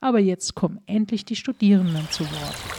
Aber jetzt kommen endlich die Studierenden zu Wort.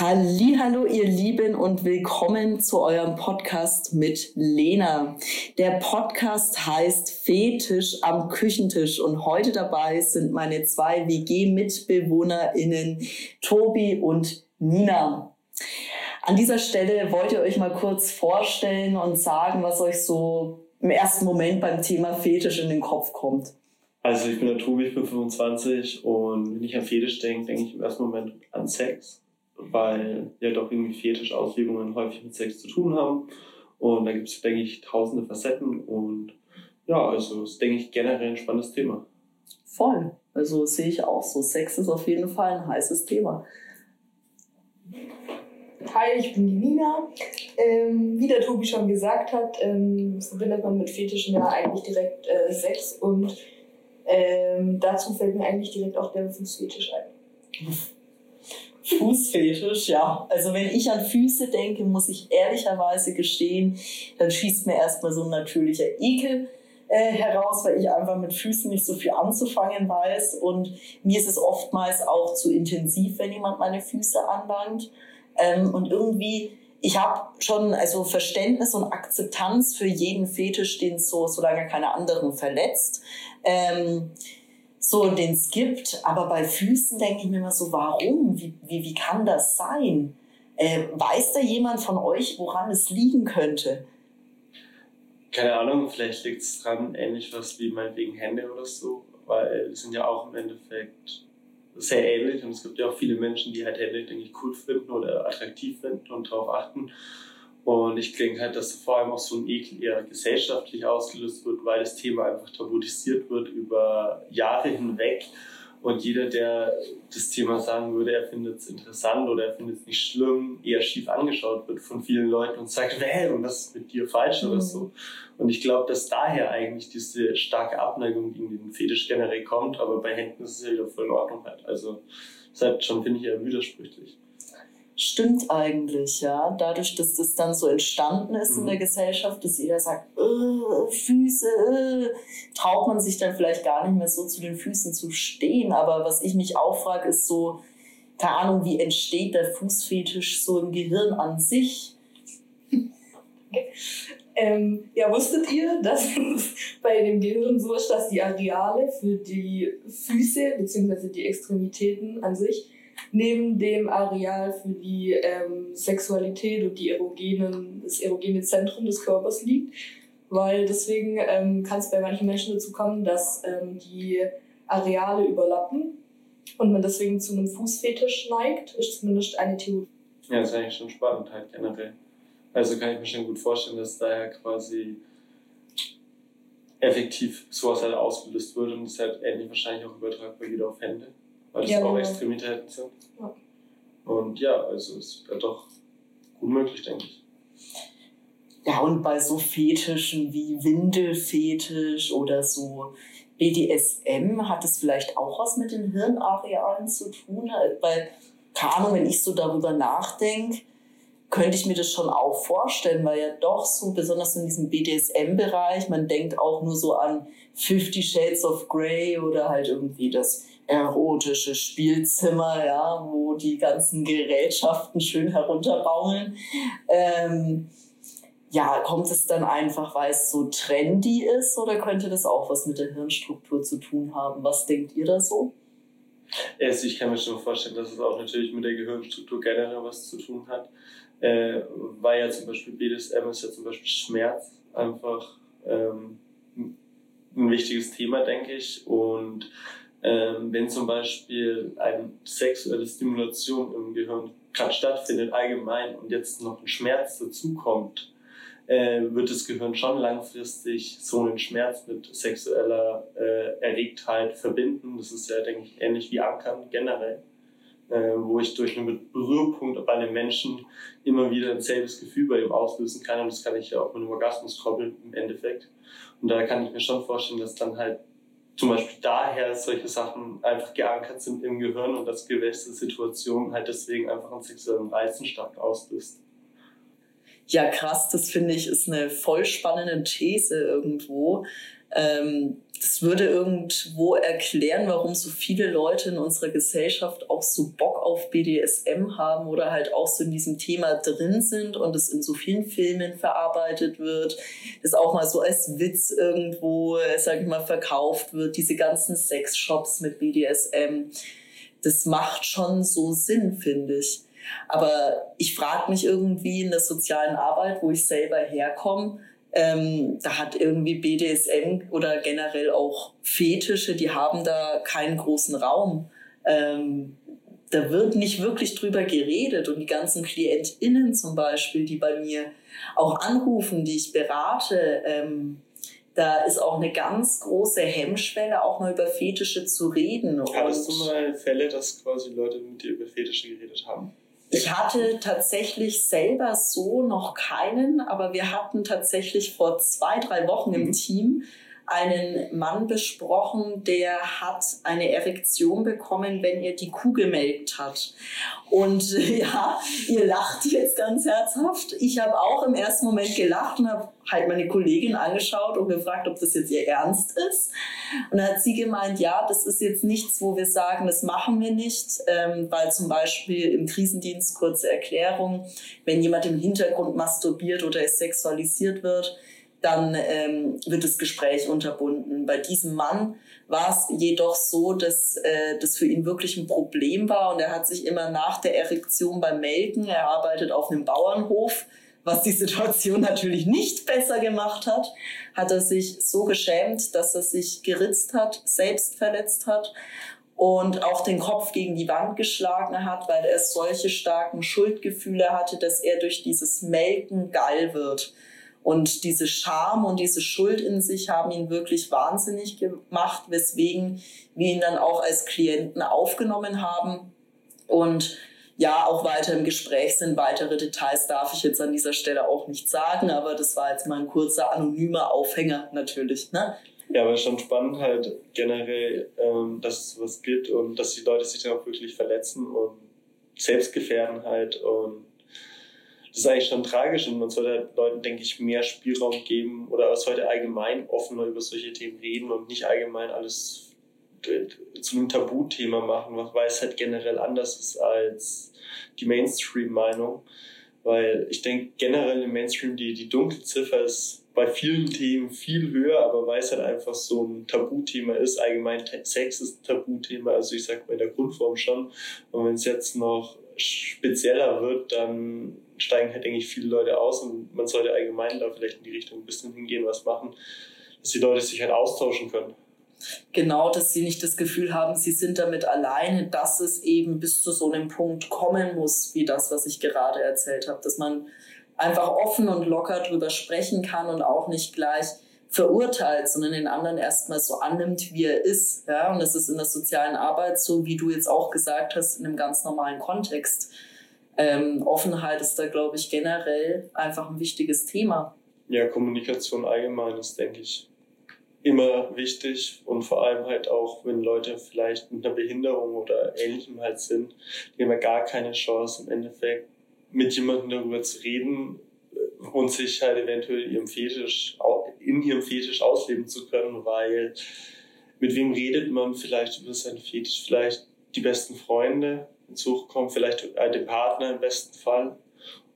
Hallo, ihr Lieben und willkommen zu eurem Podcast mit Lena. Der Podcast heißt Fetisch am Küchentisch und heute dabei sind meine zwei WG-MitbewohnerInnen Tobi und Nina. An dieser Stelle wollt ihr euch mal kurz vorstellen und sagen, was euch so im ersten Moment beim Thema Fetisch in den Kopf kommt. Also ich bin der Tobi, ich bin 25 und wenn ich an Fetisch denke, denke ich im ersten Moment an Sex, weil ja doch irgendwie Fetischauslegungen häufig mit Sex zu tun haben. Und da gibt es, denke ich, tausende Facetten und ja, also ist, denke ich, generell ein spannendes Thema. Voll. Also sehe ich auch so. Sex ist auf jeden Fall ein heißes Thema. Hi, ich bin die Nina. Ähm, wie der Tobi schon gesagt hat, ähm, verbindet man mit Fetischen ja eigentlich direkt äh, Sex und ähm, dazu fällt mir eigentlich direkt auch der Fußfetisch ein. Fußfetisch, ja. Also wenn ich an Füße denke, muss ich ehrlicherweise gestehen, dann schießt mir erstmal so ein natürlicher Ekel äh, heraus, weil ich einfach mit Füßen nicht so viel anzufangen weiß. Und mir ist es oftmals auch zu intensiv, wenn jemand meine Füße anlangt. Ähm, und irgendwie ich habe schon also Verständnis und Akzeptanz für jeden Fetisch, den es so, solange keine anderen verletzt, ähm, so den es gibt. Aber bei Füßen denke ich mir immer so, warum? Wie, wie, wie kann das sein? Äh, weiß da jemand von euch, woran es liegen könnte? Keine Ahnung, vielleicht liegt es dran, ähnlich was wie meinetwegen Hände oder so, weil die sind ja auch im Endeffekt sehr ähnlich und es gibt ja auch viele Menschen, die halt Hände, denke ich, cool finden oder attraktiv finden und darauf achten. Und ich denke halt, dass vor allem auch so ein Ekel eher gesellschaftlich ausgelöst wird, weil das Thema einfach tabuisiert wird über Jahre hinweg und jeder, der das Thema sagen würde, er findet es interessant oder er findet es nicht schlimm, eher schief angeschaut wird von vielen Leuten und sagt, well, und was ist mit dir falsch mhm. oder so. Und ich glaube, dass daher eigentlich diese starke Abneigung gegen den Fetisch generell kommt, aber bei Händen ist es ja wieder voll in Ordnung halt. Also, das ist halt schon, finde ich, eher widersprüchlich stimmt eigentlich, ja. Dadurch, dass das dann so entstanden ist mhm. in der mhm. Gesellschaft, dass jeder sagt, äh, Füße, äh, traut man sich dann vielleicht gar nicht mehr so zu den Füßen zu stehen. Aber was ich mich auch frage, ist so, keine Ahnung, wie entsteht der Fußfetisch so im Gehirn an sich? Ähm, ja, wusstet ihr, dass es bei dem Gehirn so ist, dass die Areale für die Füße bzw. die Extremitäten an sich neben dem Areal für die ähm, Sexualität und die erogenen, das erogene Zentrum des Körpers liegt. Weil deswegen ähm, kann es bei manchen Menschen dazu kommen, dass ähm, die Areale überlappen und man deswegen zu einem Fußfetisch neigt, ist zumindest eine Theorie. Ja, das ist eigentlich schon spannend halt generell. Also kann ich mir schon gut vorstellen, dass daher quasi effektiv sowas halt ausgelöst wird und es halt ähnlich wahrscheinlich auch übertragbar wieder auf Hände weil das ja, auch genau. Extremitäten sind. Ja. Und ja, also es ist doch gut möglich, denke ich. Ja, und bei so Fetischen wie Windelfetisch oder so BDSM hat es vielleicht auch was mit den Hirnarealen zu tun? Weil, keine Ahnung, wenn ich so darüber nachdenke, könnte ich mir das schon auch vorstellen, weil ja doch so, besonders in diesem BDSM-Bereich, man denkt auch nur so an Fifty Shades of Grey oder halt irgendwie das erotische Spielzimmer, ja, wo die ganzen Gerätschaften schön herunterbaumeln. Ähm, ja, kommt es dann einfach, weil es so trendy ist oder könnte das auch was mit der Hirnstruktur zu tun haben? Was denkt ihr da so? Also ich kann mir schon vorstellen, dass es auch natürlich mit der Gehirnstruktur generell was zu tun hat. Äh, weil ja zum Beispiel BDSM ist ja zum Beispiel Schmerz einfach ähm, ein wichtiges Thema, denke ich. Und ähm, wenn zum Beispiel eine sexuelle Stimulation im Gehirn gerade stattfindet, allgemein, und jetzt noch ein Schmerz dazukommt, äh, wird das Gehirn schon langfristig so einen Schmerz mit sexueller äh, Erregtheit verbinden. Das ist ja, denke ich, ähnlich wie Ankern generell, äh, wo ich durch einen Berührpunkt bei einem Menschen immer wieder ein selbes Gefühl bei ihm auslösen kann. Und das kann ich ja auch mit einem Orgasmus koppeln im Endeffekt. Und da kann ich mir schon vorstellen, dass dann halt zum Beispiel daher solche Sachen einfach geankert sind im Gehirn und dass gewisse Situationen halt deswegen einfach einen sexuellen Reizen stark auslöst. Ja, krass, das finde ich ist eine voll spannende These irgendwo. Ähm, das würde irgendwo erklären, warum so viele Leute in unserer Gesellschaft auch so Bock auf BDSM haben oder halt auch so in diesem Thema drin sind und es in so vielen Filmen verarbeitet wird, das auch mal so als Witz irgendwo, sag ich mal, verkauft wird, diese ganzen Sexshops mit BDSM. Das macht schon so Sinn, finde ich. Aber ich frage mich irgendwie in der sozialen Arbeit, wo ich selber herkomme, ähm, da hat irgendwie BDSM oder generell auch Fetische, die haben da keinen großen Raum. Ähm, da wird nicht wirklich drüber geredet und die ganzen KlientInnen zum Beispiel, die bei mir auch anrufen, die ich berate, ähm, da ist auch eine ganz große Hemmschwelle, auch mal über Fetische zu reden. Hattest du mal Fälle, dass quasi Leute mit dir über Fetische geredet haben? Ich hatte tatsächlich selber so noch keinen, aber wir hatten tatsächlich vor zwei, drei Wochen im mhm. Team einen Mann besprochen, der hat eine Erektion bekommen, wenn er die Kuh gemelkt hat. Und ja, ihr lacht jetzt ganz herzhaft. Ich habe auch im ersten Moment gelacht und habe halt meine Kollegin angeschaut und gefragt, ob das jetzt ihr Ernst ist. Und dann hat sie gemeint, ja, das ist jetzt nichts, wo wir sagen, das machen wir nicht, ähm, weil zum Beispiel im Krisendienst, kurze Erklärung, wenn jemand im Hintergrund masturbiert oder es sexualisiert wird, dann ähm, wird das Gespräch unterbunden. Bei diesem Mann war es jedoch so, dass äh, das für ihn wirklich ein Problem war und er hat sich immer nach der Erektion beim Melken, er arbeitet auf einem Bauernhof, was die Situation natürlich nicht besser gemacht hat, hat er sich so geschämt, dass er sich geritzt hat, selbst verletzt hat und auch den Kopf gegen die Wand geschlagen hat, weil er solche starken Schuldgefühle hatte, dass er durch dieses Melken geil wird. Und diese Scham und diese Schuld in sich haben ihn wirklich wahnsinnig gemacht, weswegen wir ihn dann auch als Klienten aufgenommen haben. Und ja, auch weiter im Gespräch sind. Weitere Details darf ich jetzt an dieser Stelle auch nicht sagen, aber das war jetzt mal ein kurzer anonymer Aufhänger natürlich. Ne? Ja, aber schon spannend halt generell, ähm, dass es sowas gibt und dass die Leute sich dann auch wirklich verletzen und selbst gefährden halt und das ist eigentlich schon tragisch und man sollte Leuten, denke ich, mehr Spielraum geben oder sollte allgemein offener über solche Themen reden und nicht allgemein alles zu einem Tabuthema machen, weil es halt generell anders ist als die Mainstream-Meinung. Weil ich denke generell im Mainstream die, die dunkle Ziffer ist bei vielen Themen viel höher, aber weil es halt einfach so ein Tabuthema ist, allgemein Sex ist ein Tabuthema, also ich sag mal in der Grundform schon. Und wenn es jetzt noch spezieller wird, dann steigen halt, denke ich, viele Leute aus und man sollte allgemein da vielleicht in die Richtung ein bisschen hingehen, was machen, dass die Leute sich halt austauschen können. Genau, dass sie nicht das Gefühl haben, sie sind damit alleine, dass es eben bis zu so einem Punkt kommen muss, wie das, was ich gerade erzählt habe, dass man einfach offen und locker drüber sprechen kann und auch nicht gleich verurteilt, sondern den anderen erstmal so annimmt, wie er ist. Ja? Und das ist in der sozialen Arbeit so, wie du jetzt auch gesagt hast, in einem ganz normalen Kontext. Ähm, Offenheit ist da, glaube ich, generell einfach ein wichtiges Thema. Ja, Kommunikation allgemein ist, denke ich, immer wichtig und vor allem halt auch, wenn Leute vielleicht mit einer Behinderung oder ähnlichem halt sind, die haben ja gar keine Chance im Endeffekt mit jemandem darüber zu reden und sich halt eventuell ihrem Fetisch, in ihrem Fetisch ausleben zu können, weil mit wem redet man vielleicht über seinen Fetisch? Vielleicht die besten Freunde hinzukommen, vielleicht den Partner im besten Fall.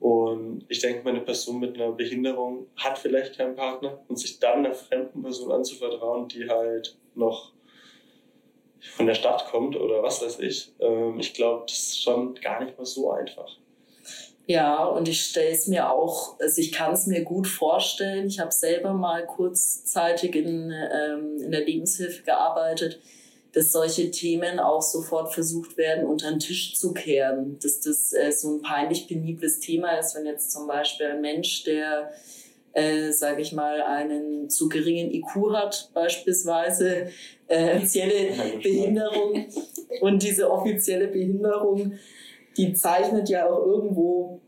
Und ich denke, meine Person mit einer Behinderung hat vielleicht keinen Partner und sich dann einer fremden Person anzuvertrauen, die halt noch von der Stadt kommt oder was weiß ich, ähm, ich glaube, das ist schon gar nicht mal so einfach. Ja, und ich stelle es mir auch, also ich kann es mir gut vorstellen. Ich habe selber mal kurzzeitig in, ähm, in der Lebenshilfe gearbeitet, dass solche Themen auch sofort versucht werden, unter den Tisch zu kehren. Dass das äh, so ein peinlich penibles Thema ist, wenn jetzt zum Beispiel ein Mensch, der äh, sage ich mal, einen zu geringen IQ hat, beispielsweise äh, offizielle Behinderung. Und diese offizielle Behinderung, die zeichnet ja auch irgendwo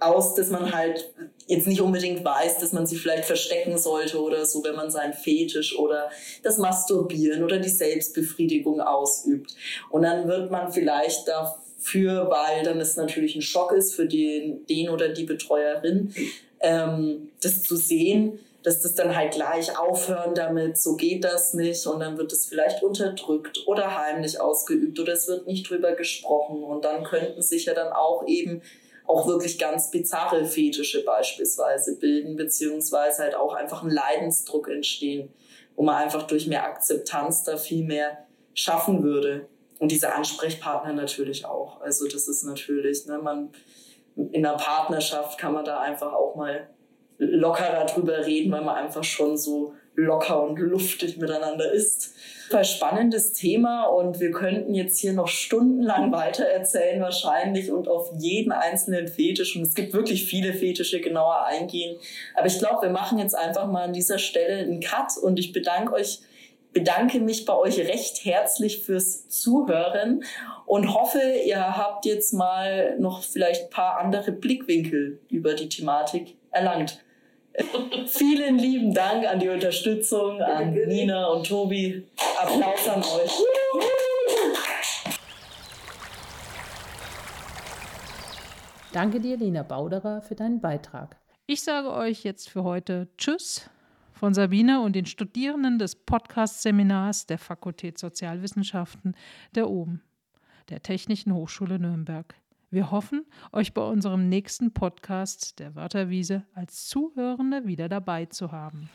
aus, dass man halt jetzt nicht unbedingt weiß, dass man sie vielleicht verstecken sollte oder so, wenn man seinen Fetisch oder das Masturbieren oder die Selbstbefriedigung ausübt. Und dann wird man vielleicht dafür, weil dann es natürlich ein Schock ist für den, den oder die Betreuerin, ähm, das zu sehen, dass das dann halt gleich aufhören damit, so geht das nicht und dann wird es vielleicht unterdrückt oder heimlich ausgeübt oder es wird nicht drüber gesprochen und dann könnten sich ja dann auch eben auch wirklich ganz bizarre Fetische beispielsweise bilden, beziehungsweise halt auch einfach ein Leidensdruck entstehen, wo man einfach durch mehr Akzeptanz da viel mehr schaffen würde. Und diese Ansprechpartner natürlich auch. Also das ist natürlich, ne, man, in einer Partnerschaft kann man da einfach auch mal lockerer drüber reden, weil man einfach schon so locker und luftig miteinander ist. Ein spannendes Thema und wir könnten jetzt hier noch stundenlang weiter erzählen wahrscheinlich und auf jeden einzelnen Fetisch und es gibt wirklich viele Fetische genauer eingehen. Aber ich glaube, wir machen jetzt einfach mal an dieser Stelle einen Cut und ich bedanke euch bedanke mich bei euch recht herzlich fürs Zuhören und hoffe, ihr habt jetzt mal noch vielleicht ein paar andere Blickwinkel über die Thematik erlangt. Vielen lieben Dank an die Unterstützung, an Nina und Tobi. Applaus an euch. Danke dir, Lena Bauderer, für deinen Beitrag. Ich sage euch jetzt für heute Tschüss von Sabine und den Studierenden des Podcast-Seminars der Fakultät Sozialwissenschaften der OBEN, der Technischen Hochschule Nürnberg. Wir hoffen, euch bei unserem nächsten Podcast der Wörterwiese als Zuhörende wieder dabei zu haben.